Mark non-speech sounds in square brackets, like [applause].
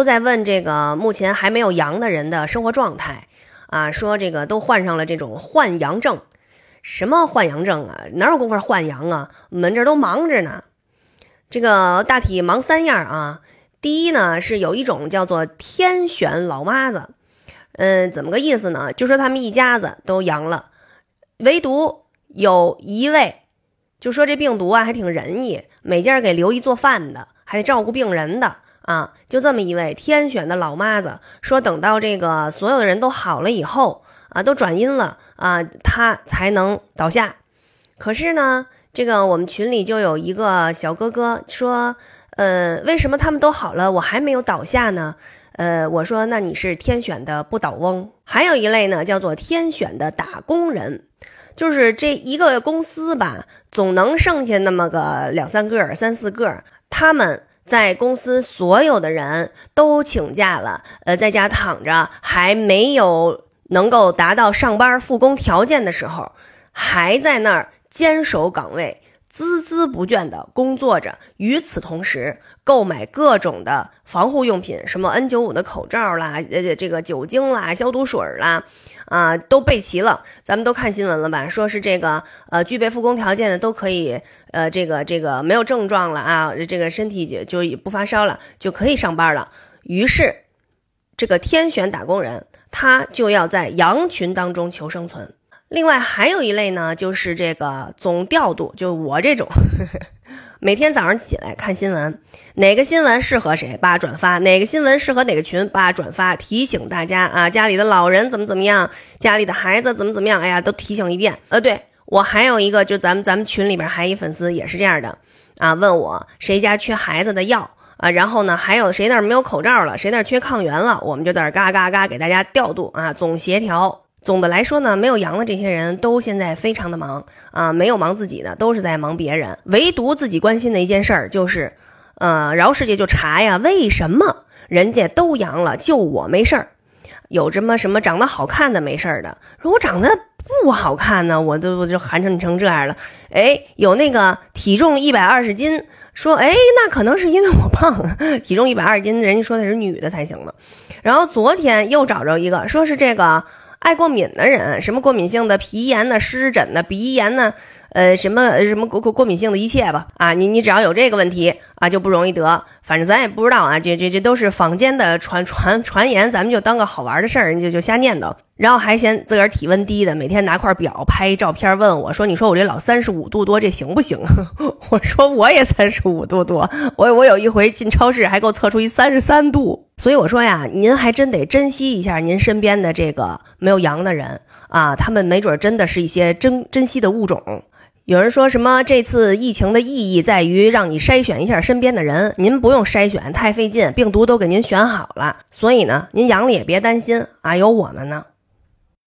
都在问这个目前还没有阳的人的生活状态啊，说这个都患上了这种换阳症，什么换阳症啊？哪有功夫换阳啊？我们这都忙着呢。这个大体忙三样啊。第一呢，是有一种叫做天选老妈子，嗯，怎么个意思呢？就说他们一家子都阳了，唯独有一位，就说这病毒啊还挺仁义，每家给留一做饭的，还得照顾病人的。啊，就这么一位天选的老妈子，说等到这个所有的人都好了以后，啊，都转阴了啊，他才能倒下。可是呢，这个我们群里就有一个小哥哥说，呃，为什么他们都好了，我还没有倒下呢？呃，我说那你是天选的不倒翁。还有一类呢，叫做天选的打工人，就是这一个公司吧，总能剩下那么个两三个、三四个，他们。在公司所有的人都请假了，呃，在家躺着，还没有能够达到上班复工条件的时候，还在那儿坚守岗位，孜孜不倦地工作着。与此同时，购买各种的防护用品，什么 N 九五的口罩啦，呃，这个酒精啦，消毒水啦。啊，都备齐了，咱们都看新闻了吧？说是这个，呃，具备复工条件的都可以，呃，这个这个没有症状了啊，这个身体就就不发烧了，就可以上班了。于是，这个天选打工人他就要在羊群当中求生存。另外还有一类呢，就是这个总调度，就我这种。[laughs] 每天早上起来看新闻，哪个新闻适合谁，叭转发；哪个新闻适合哪个群，叭转发。提醒大家啊，家里的老人怎么怎么样，家里的孩子怎么怎么样，哎呀，都提醒一遍。呃，对我还有一个，就咱们咱们群里边还一粉丝也是这样的啊，问我谁家缺孩子的药啊，然后呢，还有谁那儿没有口罩了，谁那儿缺抗原了，我们就在这嘎嘎嘎给大家调度啊，总协调。总的来说呢，没有阳的这些人都现在非常的忙啊，没有忙自己的，都是在忙别人。唯独自己关心的一件事儿就是，呃，饶世界就查呀，为什么人家都阳了，就我没事儿？有这么什么长得好看的没事儿的？如果长得不好看呢，我都我就寒碜成这样了。哎，有那个体重一百二十斤，说哎，那可能是因为我胖，[laughs] 体重一百二十斤，人家说的是女的才行呢。然后昨天又找着一个，说是这个。爱过敏的人，什么过敏性的皮炎呢、湿疹呢、鼻炎呢，呃，什么什么过过过敏性的一切吧，啊，你你只要有这个问题啊，就不容易得。反正咱也不知道啊，这这这都是坊间的传传传言，咱们就当个好玩的事儿，就就瞎念叨。然后还嫌自个儿体温低的，每天拿块表拍一照片，问我说：“你说我这老三十五度多，这行不行？” [laughs] 我说：“我也三十五度多，我我有一回进超市还给我测出一三十三度。”所以我说呀，您还真得珍惜一下您身边的这个没有阳的人啊，他们没准真的是一些珍珍惜的物种。有人说什么这次疫情的意义在于让你筛选一下身边的人，您不用筛选太费劲，病毒都给您选好了，所以呢，您阳了也别担心啊，有我们呢。